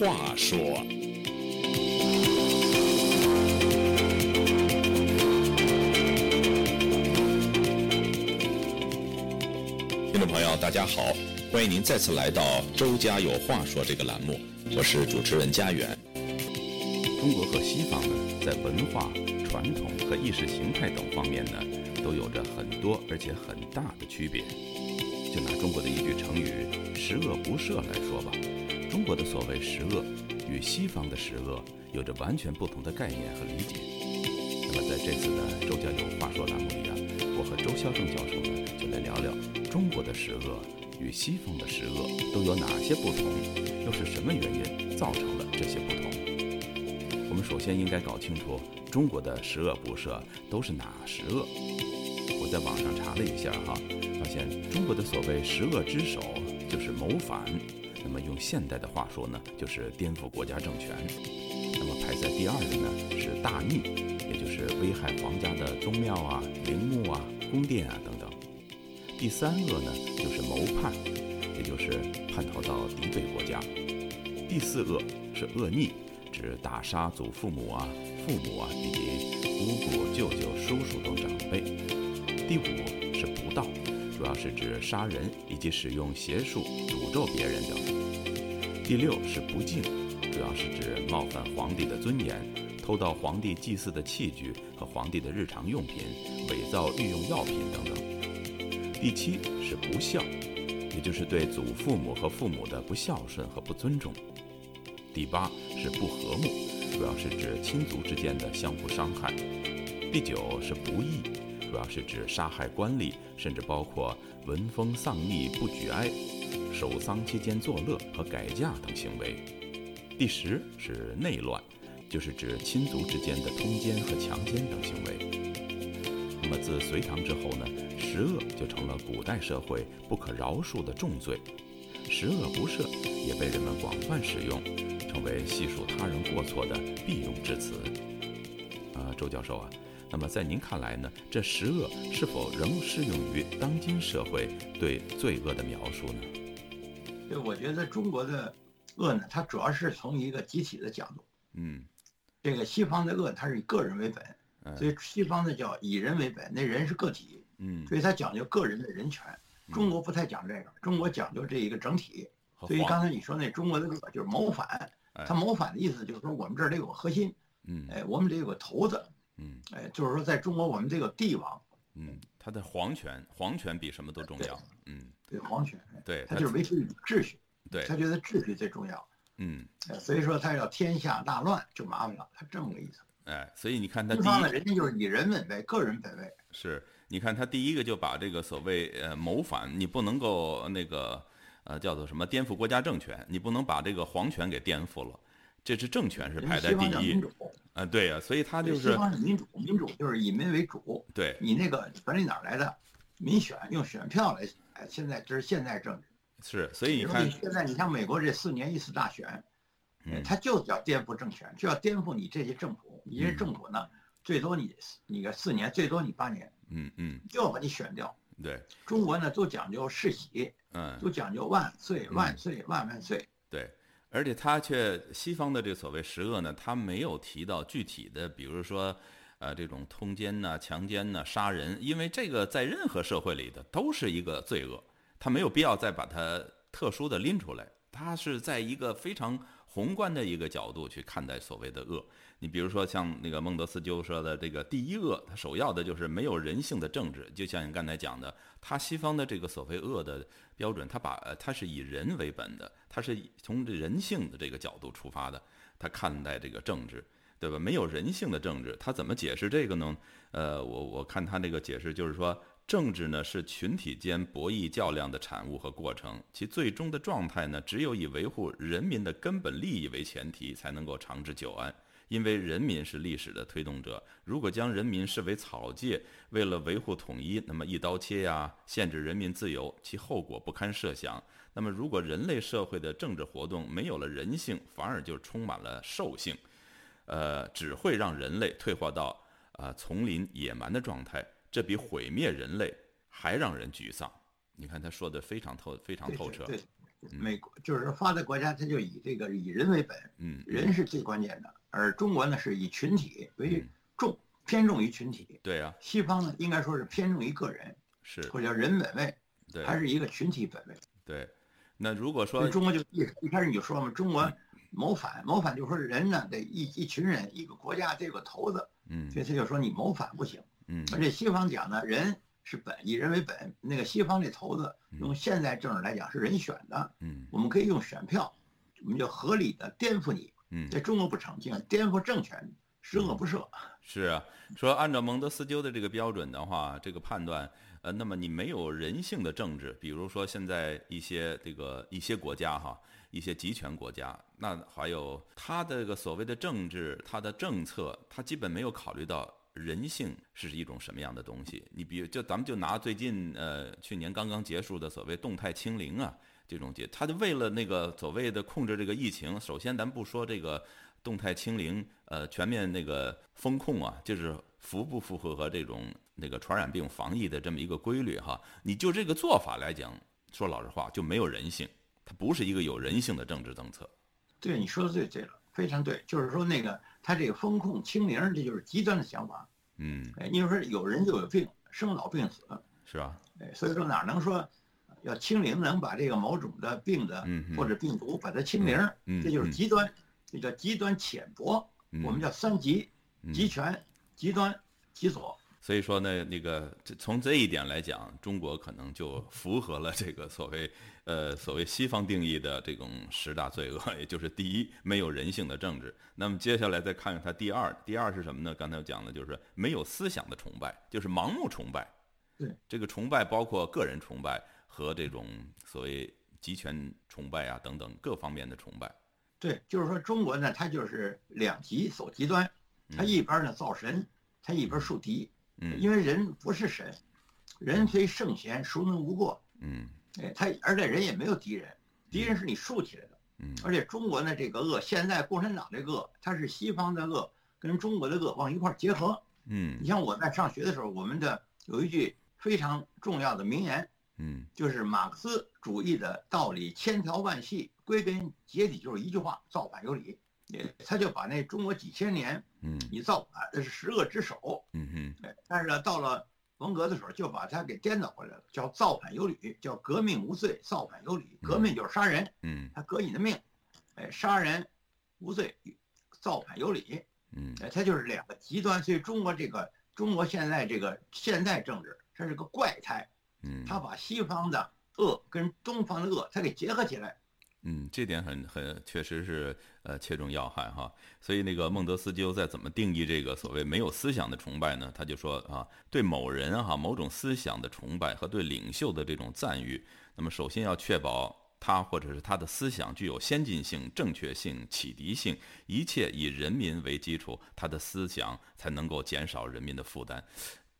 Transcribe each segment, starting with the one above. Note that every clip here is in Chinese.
话说。听众朋友，大家好，欢迎您再次来到《周家有话说》这个栏目，我是主持人家园。中国和西方呢，在文化、传统和意识形态等方面呢，都有着很多而且很大的区别。就拿中国的一句成语“十恶不赦”来说吧，中国的所谓十恶，与西方的十恶有着完全不同的概念和理解。那么在这次的《周家有话说》栏目里啊，我和周孝正教授呢，就来聊聊中国的十恶与西方的十恶都有哪些不同，又是什么原因造成了这些不同？我们首先应该搞清楚中国的十恶不赦都是哪十恶。我在网上查了一下哈。发现中国的所谓十恶之首就是谋反，那么用现代的话说呢，就是颠覆国家政权。那么排在第二的呢是大逆，也就是危害皇家的宗庙啊、陵墓啊、宫殿啊等等。第三恶呢就是谋叛，也就是叛逃到敌对国家。第四恶是恶逆，指打杀祖父母啊、父母啊以及姑姑、舅舅、叔叔等长辈。第五是不道。主要是指杀人以及使用邪术诅咒别人等。第六是不敬，主要是指冒犯皇帝的尊严、偷盗皇帝祭祀的器具和皇帝的日常用品、伪造御用药品等等。第七是不孝，也就是对祖父母和父母的不孝顺和不尊重。第八是不和睦，主要是指亲族之间的相互伤害。第九是不义。主要是指杀害官吏，甚至包括闻风丧逆不举哀、守丧期间作乐和改嫁等行为。第十是内乱，就是指亲族之间的通奸和强奸等行为。那么自隋唐之后呢，十恶就成了古代社会不可饶恕的重罪，十恶不赦也被人们广泛使用，成为细数他人过错的必用之词。啊，周教授啊。那么，在您看来呢？这十恶是否仍适用于当今社会对罪恶的描述呢？对，我觉得中国的恶呢，它主要是从一个集体的角度。嗯，这个西方的恶，它是以个人为本，所以西方的叫以人为本，那人是个体。嗯，所以它讲究个人的人权。中国不太讲这个，中国讲究这一个整体。所以刚才你说那中国的恶就是谋反，他谋反的意思就是说我们这儿得有个核心。嗯，哎，我们得有个头子。嗯，哎，就是说，在中国，我们这个帝王，嗯，他的皇权，皇权比什么都重要，嗯，对，皇权，对，他就是维持秩序，对，他觉得秩序最重要，嗯，所以说他要天下大乱就麻烦了，他这么个意思，哎，所以你看他西方呢，人家就是以人本位，个人本位，是，你看他第一个就把这个所谓呃谋反，你不能够那个呃叫做什么颠覆国家政权，你不能把这个皇权给颠覆了。这是政权是排在第一，啊，对呀，所以他就是西方是民主，民主就是以民为主。对，你那个权力哪来的？民选用选票来，哎，现在这是现代政治。是，所以你看，现在你像美国这四年一次大选，嗯，他就是要颠覆政权，就要颠覆你这些政府。你这政府呢，最多你你个四年，最多你八年，嗯嗯，就要把你选掉。对，中国呢都讲究世袭，嗯，都讲究万岁万岁万万岁。对。而且他却西方的这所谓十恶呢，他没有提到具体的，比如说，呃，这种通奸呐、强奸呐、杀人，因为这个在任何社会里的都是一个罪恶，他没有必要再把它特殊的拎出来。他是在一个非常宏观的一个角度去看待所谓的恶。你比如说像那个孟德斯鸠说的这个第一恶，它首要的就是没有人性的政治。就像你刚才讲的，他西方的这个所谓恶的标准，他把他是以人为本的，他是从人性的这个角度出发的，他看待这个政治，对吧？没有人性的政治，他怎么解释这个呢？呃，我我看他这个解释就是说。政治呢是群体间博弈较量的产物和过程，其最终的状态呢，只有以维护人民的根本利益为前提，才能够长治久安。因为人民是历史的推动者，如果将人民视为草芥，为了维护统一，那么一刀切呀，限制人民自由，其后果不堪设想。那么，如果人类社会的政治活动没有了人性，反而就充满了兽性，呃，只会让人类退化到啊丛林野蛮的状态。这比毁灭人类还让人沮丧。你看他说的非常透，非常透彻。对，美国就是发达国家，他就以这个以人为本，嗯，人是最关键的。而中国呢，是以群体为重，偏重于群体。对啊。西方呢，应该说是偏重于个人，是或者叫人本位，对，还是一个群体本位。对。那如果说中国就一一开始你就说嘛，中国谋反，谋反就是说人呢得一一群人，一个国家这个头子，嗯，所以他就说你谋反不行，嗯，而且西方讲呢，人是本，以人为本，那个西方这头子用现在政治来讲是人选的，嗯，我们可以用选票，我们就合理的颠覆你，嗯，在中国不成，就颠覆政权，十恶不赦。是啊，说按照蒙德斯鸠的这个标准的话，这个判断。呃，那么你没有人性的政治，比如说现在一些这个一些国家哈，一些集权国家，那还有他的这个所谓的政治，他的政策，他基本没有考虑到人性是一种什么样的东西。你比如，就咱们就拿最近呃去年刚刚结束的所谓动态清零啊这种节，它就为了那个所谓的控制这个疫情，首先咱不说这个动态清零，呃，全面那个风控啊，就是符不符合这种。那个传染病防疫的这么一个规律哈，你就这个做法来讲，说老实话就没有人性，它不是一个有人性的政治政策。对，你说的最对了，非常对。就是说那个他这个风控清零，这就是极端的想法。嗯，哎，你说有人就有病，生老病死，是吧？哎，所以说哪能说要清零，能把这个某种的病的或者病毒把它清零？嗯，这就是极端，这叫极端浅薄。我们叫三极：极权、极端、极左。所以说呢，那个从这一点来讲，中国可能就符合了这个所谓呃所谓西方定义的这种十大罪恶，也就是第一，没有人性的政治。那么接下来再看看它第二，第二是什么呢？刚才我讲的就是没有思想的崇拜，就是盲目崇拜。对，这个崇拜包括个人崇拜和这种所谓集权崇拜啊等等各方面的崇拜。对，就是说中国呢，它就是两极走极端，它一边呢造神，它一边树敌。嗯，因为人不是神，人非圣贤，孰能无过？嗯，哎，他而且人也没有敌人，敌人是你竖起来的。嗯，而且中国呢这个恶，现在共产党这个恶，它是西方的恶跟中国的恶往一块结合。嗯，你像我在上学的时候，我们的有一句非常重要的名言，嗯，就是马克思主义的道理千条万系，归根结底就是一句话：造反有理。也，他就把那中国几千年，嗯，你造反那是十恶之首，嗯哼，但是呢，到了文革的时候，就把它给颠倒过来了，叫造反有理，叫革命无罪，造反有理，革命就是杀人，嗯，他革你的命，哎，杀人无罪，造反有理，嗯，哎，它就是两个极端，所以中国这个中国现在这个现代政治，它是个怪胎，嗯，他把西方的恶跟东方的恶，他给结合起来。嗯，这点很很确实是呃切中要害哈。所以那个孟德斯鸠在怎么定义这个所谓没有思想的崇拜呢？他就说啊，对某人哈某种思想的崇拜和对领袖的这种赞誉，那么首先要确保他或者是他的思想具有先进性、正确性、启迪性，一切以人民为基础，他的思想才能够减少人民的负担。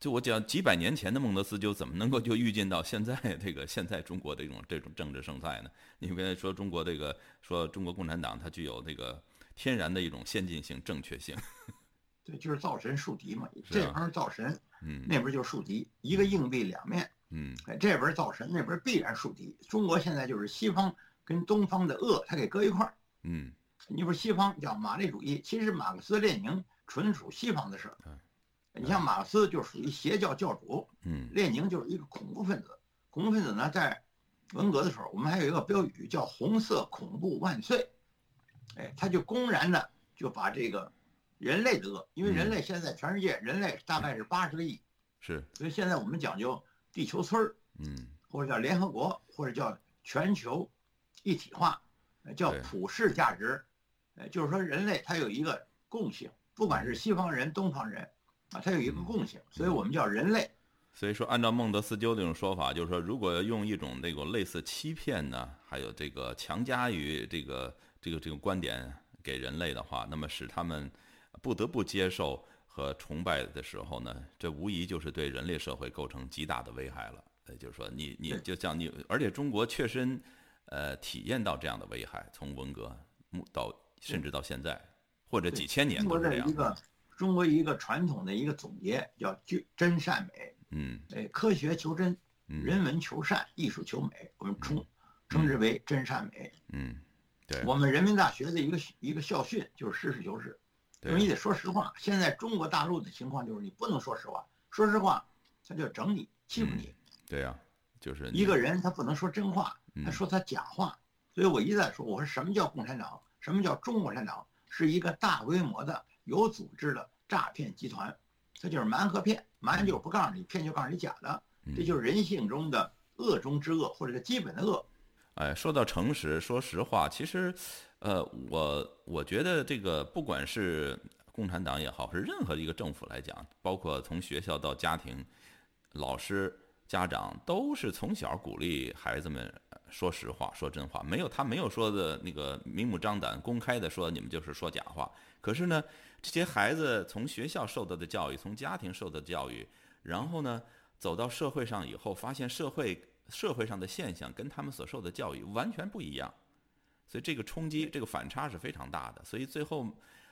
就我讲几百年前的孟德斯鸠，怎么能够就预见到现在这个现在中国这种这种政治生态呢？你刚才说中国这个说中国共产党它具有这个天然的一种先进性、正确性。对，就是造神树敌嘛，这边造神，嗯，那边就树敌，一个硬币两面，嗯，哎，这边造神，那边必然树敌。中国现在就是西方跟东方的恶，它给搁一块儿，嗯，你说西方叫马列主义，其实马克思列宁纯属西方的事儿。你像马克思就属于邪教教主，嗯，列宁就是一个恐怖分子。恐怖分子呢，在文革的时候，我们还有一个标语叫“红色恐怖万岁”。哎，他就公然的就把这个人类的恶，因为人类现在全世界人类大概是八十个亿，是，所以现在我们讲究地球村儿，嗯，或者叫联合国，或者叫全球一体化，叫普世价值。呃，就是说人类它有一个共性，不管是西方人、东方人。啊，它有一个共性，所以我们叫人类。所以说，按照孟德斯鸠这种说法，就是说，如果用一种那个类似欺骗呢，还有这个强加于这个这个这个观点给人类的话，那么使他们不得不接受和崇拜的时候呢，这无疑就是对人类社会构成极大的危害了。呃就是说，你你就像你，而且中国确实呃体验到这样的危害，从文革到甚至到现在，或者几千年都是这样。中国一个传统的一个总结叫“真善美”，嗯，哎，科学求真，人文求善，艺术求美。我们称称之为真善美。嗯，对，我们人民大学的一个一个校训就是实事求是，因为你得说实话。现在中国大陆的情况就是你不能说实话，说实话他就整你欺负你。对呀，就是一个人他不能说真话，他说他假话。所以我一再说，我说什么叫共产党？什么叫中国共产党？是一个大规模的、有组织的诈骗集团。它就是瞒和骗，瞒就是不告诉你，骗就告诉你假的，这就是人性中的恶中之恶，或者是基本的恶。哎，说到诚实，说实话，其实，呃，我我觉得这个不管是共产党也好，是任何一个政府来讲，包括从学校到家庭，老师、家长都是从小鼓励孩子们说实话、说真话，没有他没有说的那个明目张胆、公开的说你们就是说假话。可是呢？这些孩子从学校受到的教育，从家庭受到的教育，然后呢，走到社会上以后，发现社会社会上的现象跟他们所受的教育完全不一样，所以这个冲击，这个反差是非常大的。所以最后，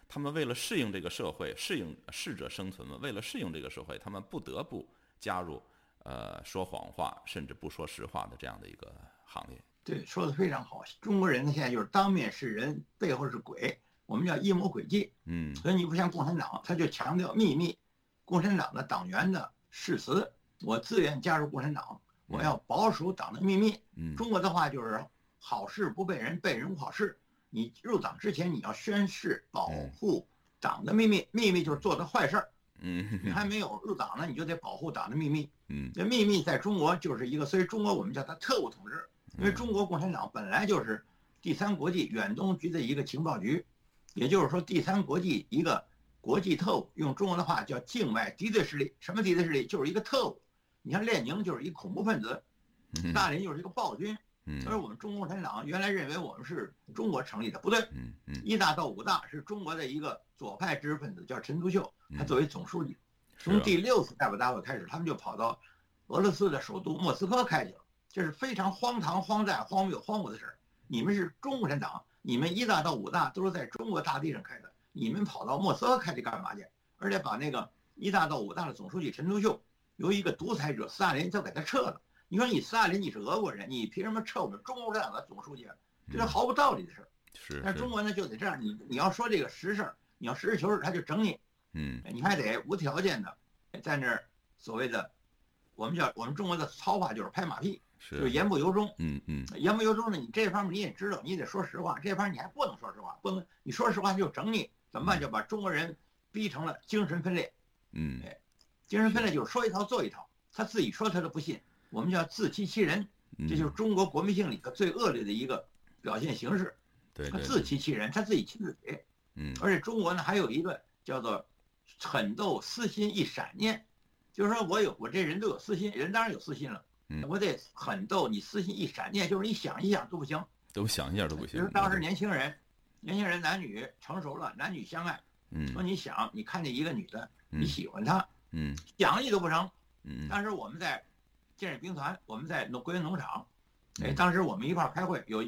他们为了适应这个社会，适应适者生存嘛，为了适应这个社会，他们不得不加入呃说谎话甚至不说实话的这样的一个行业。对，说的非常好。中国人呢，现在就是当面是人，背后是鬼。我们叫阴谋诡计，嗯，所以你不像共产党，他就强调秘密。共产党的党员的誓词，我自愿加入共产党，我要保守党的秘密。嗯，中国的话就是好事不被人，被人无好事。你入党之前，你要宣誓保护党的秘密，秘密就是做的坏事儿。嗯，你还没有入党呢，你就得保护党的秘密。嗯，这秘密在中国就是一个，所以中国我们叫它特务统治，因为中国共产党本来就是第三国际远东局的一个情报局。也就是说，第三国际一个国际特务，用中文的话叫境外敌对势力。什么敌对势力？就是一个特务。你像列宁就是一恐怖分子，斯大林就是一个暴君。所以我们中国共产党原来认为我们是中国成立的，不对。一大到五大是中国的一个左派知识分子，叫陈独秀，他作为总书记。从第六次代表大会开始，他们就跑到俄罗斯的首都莫斯科开去了，这是非常荒唐、荒诞、荒谬、荒芜的事儿。你们是中国共产党。你们一大到五大都是在中国大地上开的，你们跑到莫斯科开去干嘛去？而且把那个一大到五大的总书记陈独秀，由一个独裁者斯大林就给他撤了。你说你斯大林你是俄国人，你凭什么撤我们中国共产党的总书记？这是毫无道理的事儿。是。但中国呢就得这样，你你要说这个实事儿，你要实事求是，他就整你。嗯。你还得无条件的在那儿所谓的，我们叫我们中国的糙话就是拍马屁。就言不由衷，嗯嗯，言不由衷呢，你这方面你也知道，你得说实话，这方面你还不能说实话，不能你说实话就整你，怎么办？就把中国人逼成了精神分裂，嗯，哎，精神分裂就是说一套做一套，他自己说他都不信，我们叫自欺欺人，这就是中国国民性里头最恶劣的一个表现形式，对，他自欺欺人，他自己欺自己，嗯，而且中国呢还有一个叫做狠斗私心一闪念，就是说我有我这人都有私心，人当然有私心了。我得狠斗，你私心一闪念，就是你想一想都不行，都想一下都不行。比如当时年轻人，年轻人男女成熟了，男女相爱，嗯，说你想，你看见一个女的，你喜欢她，嗯，想你都不成，嗯。当时我们在建设兵团，我们在农国营农场，哎，当时我们一块开会，有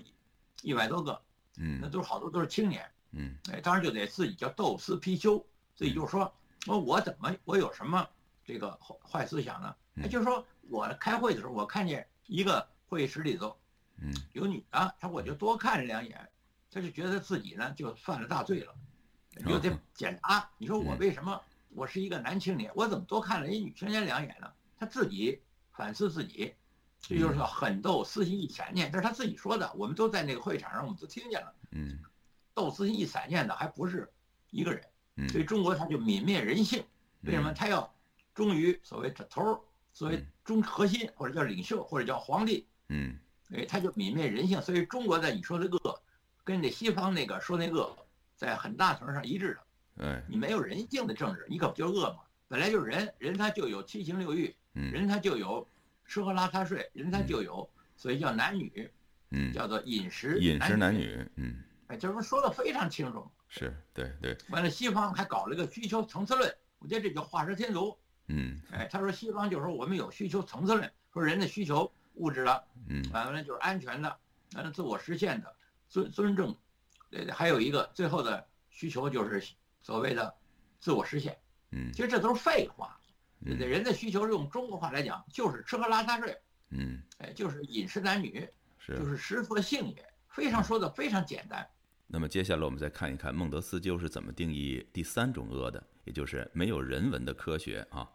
一百多个，嗯，那都是好多都是青年，嗯，哎，当时就得自己叫斗私批修，自己就说，说我怎么我有什么这个坏思想呢？哎，就是说。我开会的时候，我看见一个会议室里头，嗯，有女的，他我就多看了两眼，他就觉得自己呢就犯了大罪了，就得检查。你说我为什么？我是一个男青年，我怎么多看了一女青年两眼呢？他自己反思自己，这就是叫狠斗私心一闪念，这是他自己说的。我们都在那个会场上，我们都听见了。嗯，斗私心一闪念的还不是一个人。嗯，所以中国他就泯灭人性，为什么他要忠于所谓的头？作为中核心，或者叫领袖，或者叫皇帝，嗯，哎，他就泯灭人性。所以中国的你说的恶，跟那西方那个说那恶，在很大程度上一致的。哎，你没有人性的政治，你可不就是恶吗？本来就是人，人他就有七情六欲，人他就有吃喝拉撒睡，人他就有，所以叫男女，嗯，叫做饮食饮食男女，嗯，哎，这不说的非常清楚。是对对。完了，西方还搞了个需求层次论，我觉得这叫画蛇添足。嗯，哎，他说西方就是说我们有需求层次论，说人的需求物质的，嗯，完了就是安全的，完了自我实现的，尊尊重，对，还有一个最后的需求就是所谓的自我实现，嗯，其实这都是废话，对对，人的需求用中国话来讲就是吃喝拉撒睡，嗯，哎，就是饮食男女，是就是食色性也，非常说的非常简单。那么接下来我们再看一看孟德斯鸠是怎么定义第三种恶的，也就是没有人文的科学啊。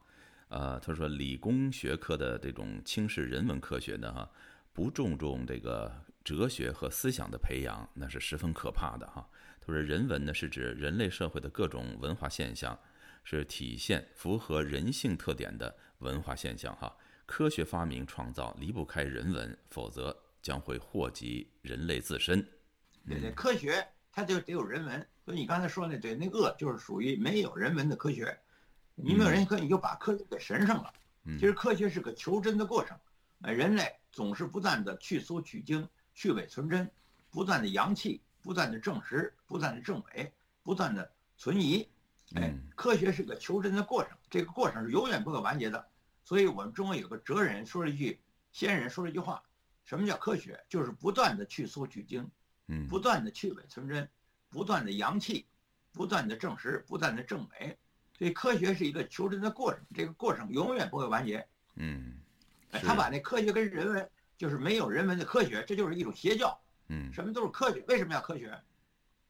呃，他说理工学科的这种轻视人文科学呢哈，不注重这个哲学和思想的培养，那是十分可怕的哈。他说人文呢是指人类社会的各种文化现象，是体现符合人性特点的文化现象哈。科学发明创造离不开人文，否则将会祸及人类自身。对对，科学它就得有人文，所以你刚才说那对那恶就是属于没有人文的科学，你没有人科，你就把科学给神圣了。其实科学是个求真的过程，呃，人类总是不断的去搜取经，去伪存真，不断的扬弃，不断的证实，不断的证伪，不断的存疑。哎，科学是个求真的过程，这个过程是永远不可完结的。所以我们中国有个哲人说了一句，先人说了一句话，什么叫科学？就是不断的去搜取经。嗯，不断的去伪存真，不断的扬弃，不断的证实，不断的证伪，所以科学是一个求真的过程，这个过程永远不会完结。嗯，他把那科学跟人文，就是没有人文的科学，这就是一种邪教。嗯，什么都是科学，为什么要科学？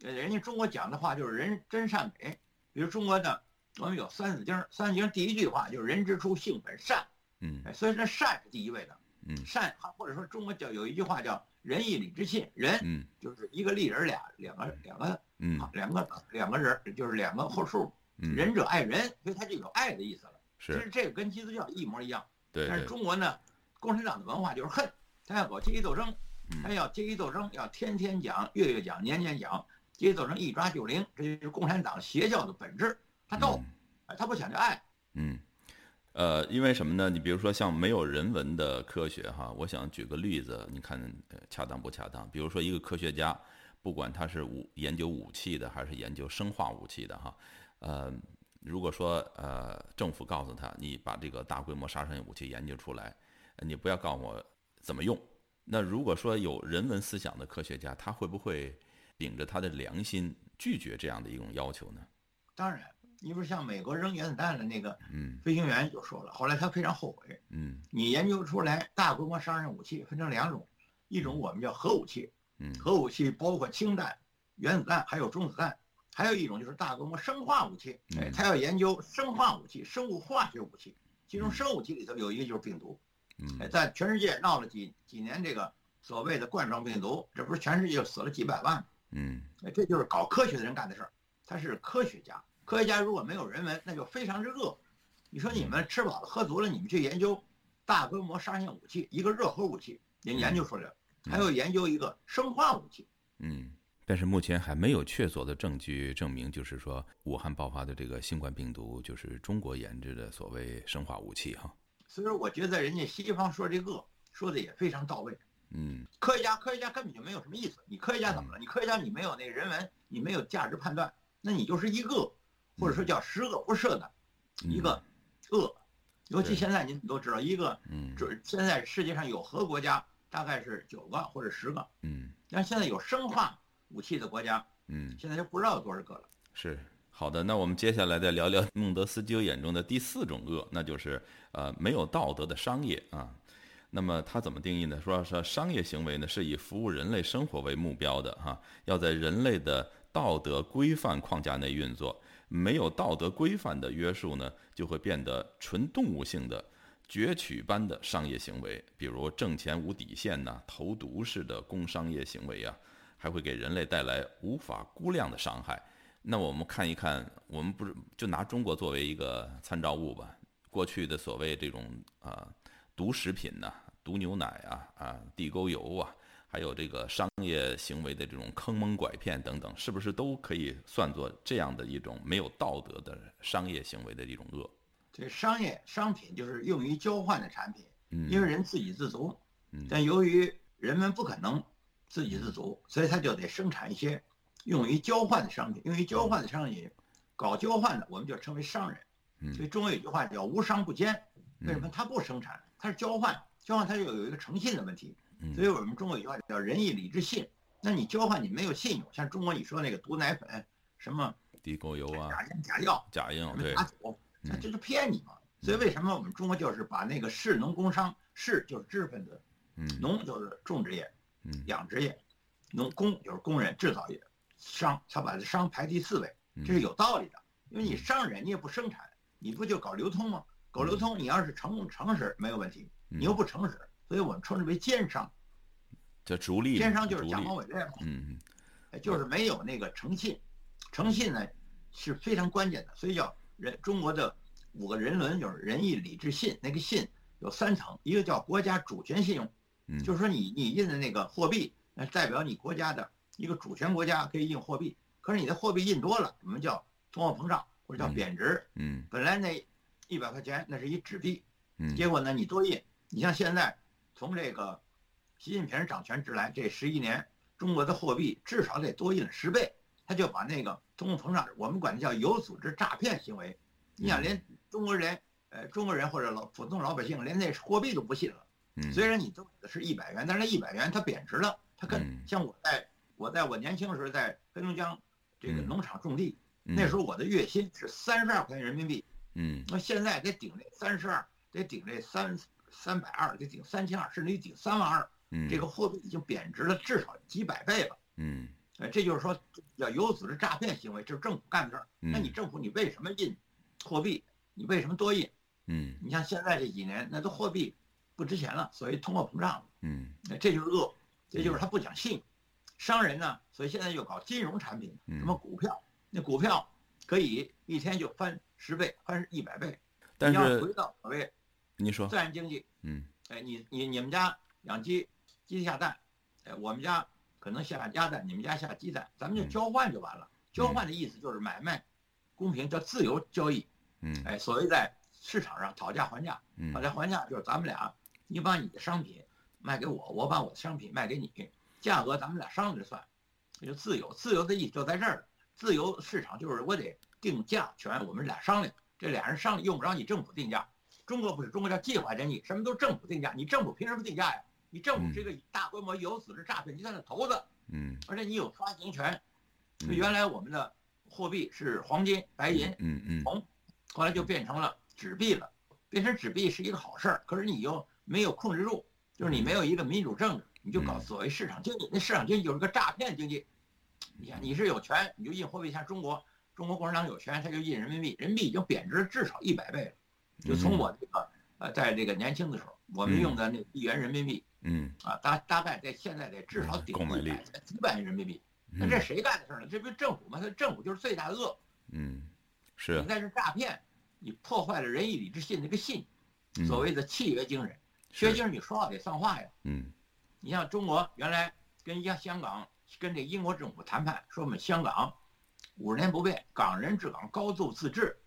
呃，人家中国讲的话就是人真善美，比如中国的我们有《三字经》，《三字经》第一句话就是“人之初，性本善”。嗯，哎，所以说善是第一位的。嗯，善，或者说中国叫有一句话叫。仁义礼智信，仁就是一个立人俩两个两个嗯两个两个人就是两个后数，仁者爱人，所以他就有爱的意思了。是，其实这个跟基督教一模一样。对。但是中国呢，共产党的文化就是恨，他要搞阶级斗争，他要阶级斗争，要天天讲、月月讲、年年讲，阶级斗争一抓就灵，这就是共产党邪教的本质。他斗，他不讲究爱。嗯。呃，因为什么呢？你比如说像没有人文的科学哈，我想举个例子，你看恰当不恰当？比如说一个科学家，不管他是武研究武器的，还是研究生化武器的哈，呃，如果说呃政府告诉他，你把这个大规模杀伤性武器研究出来，你不要告诉我怎么用。那如果说有人文思想的科学家，他会不会秉着他的良心拒绝这样的一种要求呢？当然。你比如像美国扔原子弹的那个嗯飞行员就说了，后来他非常后悔。嗯，你研究出来大规模杀伤性武器分成两种，一种我们叫核武器，嗯，核武器包括氢弹、原子弹还有中子弹，还有一种就是大规模生化武器。哎，他要研究生化武器、生物化学武器，其中生物武器里头有一个就是病毒。嗯，在全世界闹了几几年这个所谓的冠状病毒，这不是全世界死了几百万？嗯，哎，这就是搞科学的人干的事儿，他是科学家。科学家如果没有人文，那就非常之恶。你说你们吃饱了喝足了，你们去研究大规模杀伤性武器，一个热核武器，您研究出来了，还有研究一个生化武器。嗯，但是目前还没有确凿的证据证明，就是说武汉爆发的这个新冠病毒就是中国研制的所谓生化武器哈。所以说，我觉得人家西方说这个说的也非常到位。嗯，科学家科学家根本就没有什么意思。你科学家怎么了？你科学家你没有那个人文，你没有价值判断，那你就是一个。或者说叫十恶不赦的一个恶，尤其现在您都知道，一个这现在世界上有核国家大概是九个或者十个，嗯，但现在有生化武器的国家，嗯，现在就不知道有多少个了。是好的，那我们接下来再聊聊孟德斯鸠眼中的第四种恶，那就是呃没有道德的商业啊。那么他怎么定义呢？说说商业行为呢是以服务人类生活为目标的哈，要在人类的道德规范框架内运作。没有道德规范的约束呢，就会变得纯动物性的、攫取般的商业行为，比如挣钱无底线呐、投毒式的工商业行为啊，还会给人类带来无法估量的伤害。那我们看一看，我们不是就拿中国作为一个参照物吧？过去的所谓这种啊毒食品呐、毒牛奶啊、啊地沟油啊。还有这个商业行为的这种坑蒙拐骗等等，是不是都可以算作这样的一种没有道德的商业行为的一种恶？这商业商品就是用于交换的产品，嗯，因为人自给自足，嗯，但由于人们不可能自给自足，所以他就得生产一些用于交换的商品。用于交换的商品，搞交换的我们就称为商人。嗯，所以中国有句话叫“无商不奸”，为什么？他不生产，他是交换，交换他就有一个诚信的问题。所以我们中国有句话叫“仁义礼智信”。那你交换你没有信用，像中国你说那个毒奶粉，什么地沟油啊，假烟假药、假药，对，假酒，那这就骗你嘛。所以为什么我们中国就是把那个士农工商，士就是知识分子，嗯，农就是种植业，嗯养殖业，农工就是工人，制造业，商他把这商排第四位，嗯这是有道理的。因为你商人你也不生产，你不就搞流通吗？搞流通你要是诚诚实没有问题，嗯你又不诚实，所以我们称之为奸商。这逐利，奸商就是假冒伪劣嘛，嗯哎就是没有那个诚信。诚信呢是非常关键的，所以叫人中国的五个人伦就是仁义礼智信，那个信有三层，一个叫国家主权信用，嗯，就是说你你印的那个货币，那代表你国家的一个主权国家可以印货币，可是你的货币印多了，我们叫通货膨胀或者叫嗯贬值。嗯本来那一百块钱那是一纸币，嗯结果呢你多印，你像现在从这个习近平掌权之来这十一年，中国的货币至少得多印了十倍，他就把那个通货膨胀，我们管它叫有组织诈骗行为。你想连中国人，呃中国人或者老普通老百姓连那货币都不信了。嗯，虽然你都的是一百元，但是那一百元它贬值了，它跟嗯像我在我在我年轻的时候在黑龙江这个嗯农场种地，嗯那时候我的月薪是三十二块钱人民币，嗯那现在得顶这三十二，得顶这三三百二，得顶三千二，甚至于顶三万二，嗯这个货币已经贬值了至少几百倍了。嗯哎，这就是说要有组织诈骗行为，这是政府干的事儿。那你嗯政府你为什么印货币？你为什么多印？嗯你像现在这几年，那都货币不值钱了，所以通货膨胀了。嗯哎这就是恶，这就是他不讲信用。商人呢，所以现在又搞金融产品，嗯什么股票，那股票可以一天就翻十倍，翻一百倍。但是要回到所谓你说自然经济，嗯哎，你你你们家养鸡，鸡下蛋，哎，我们家可能下鸭蛋，你们家下鸡蛋，咱们就嗯交换就完了。交换的意思就是买卖公平，叫自由交易。嗯哎，所谓在市场上讨价还价，嗯讨价还价就是咱们俩，你把你的商品卖给我，我把我的商品卖给你，价格咱们俩商量着算，这就自由。自由的意义就在这儿，自由市场就是我得定价权，我们俩商量，这俩人商量用不着你政府定价。中国不是，中国叫计划经济，什么都政府定价，你政府凭什么定价呀？你政府是一个大规模有组织诈骗集团的头子，嗯而且你有发行权。嗯原来我们的货币是黄金、白银，嗯嗯后来就变成了纸币了。变成纸币是一个好事儿，可是你又没有控制住，就是你没有一个民主政治，你就搞嗯所谓市场经济。那市场经济就是个诈骗经济。你看，你是有权，你就印货币，像中国，中国共产党有权，他就印人民币，人民币已经贬值至少一百倍了。就从我这个呃，在这个年轻的时候，我们嗯用的那一元人民币嗯啊，大大概在现在得至少顶一百几百元人民币。那嗯这谁干的事儿呢？这不是政府吗？他政府就是最大的恶。嗯是你在这诈骗，你破坏了仁义礼智信这个信，嗯所谓的契约精神。是契约精神你说话得算话呀。嗯你像中国原来跟香香港跟这英国政府谈判，说我们香港五十年不变，港人治港，高度自治。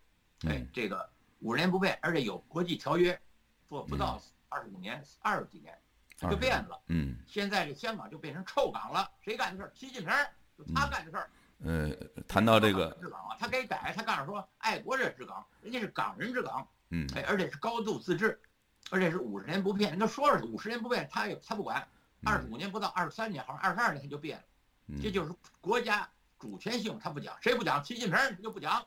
哎嗯，这个五十年不变，而且有国际条约，做不到二十五年、二十几年它就变了。嗯现在这香港就变成臭港了，谁干的事儿？习近平儿，就他干的事儿。呃，谈到这个治港啊，他该改，他告诉说爱国者治港，人家是港人治港，嗯哎，而且是高度自治，而且是五十年不变。人都说了，五十年不变，他也他不管，二十五年不到，二十三年好像二十二年他就变了，嗯这就是国家主权性他不讲，谁不讲？习近平他就不讲。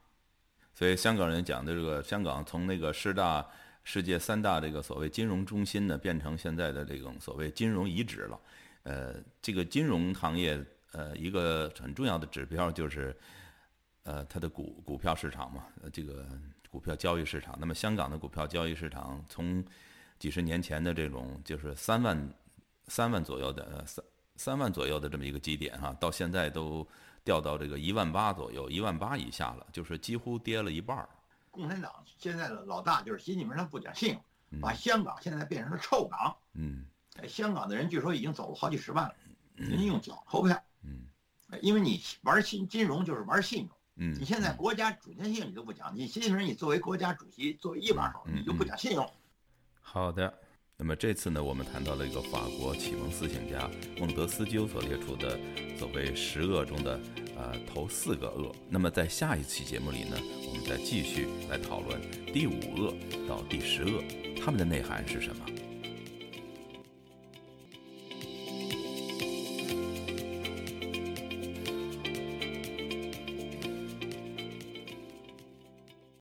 所以香港人讲的这个香港从那个十大世界三大这个所谓金融中心呢，变成现在的这种所谓金融遗址了。呃，这个金融行业呃一个很重要的指标就是呃它的股股票市场嘛，呃这个股票交易市场。那么香港的股票交易市场从几十年前的这种就是三万三万左右的呃三三万左右的这么一个基点哈、到现在都掉到这个一万八左右，一万八以下了，就是几乎跌了一半儿。共产党现在的老大就是习近平，他不讲信用，嗯把香港现在变成了臭港。嗯哎，香港的人据说已经走了好几十万了，人家用脚投票。嗯哎因为你玩新金融就是玩信用。嗯，你现在国家主权性你都不讲，你习近平你作为国家主席，作为一把手，嗯你就不讲信用。好的。那么这次呢，我们谈到了一个法国启蒙思想家孟德斯鸠所列出的所谓十恶中的呃头四个恶。那么在下一期节目里呢，我们再继续来讨论第五恶到第十恶，它们的内涵是什么。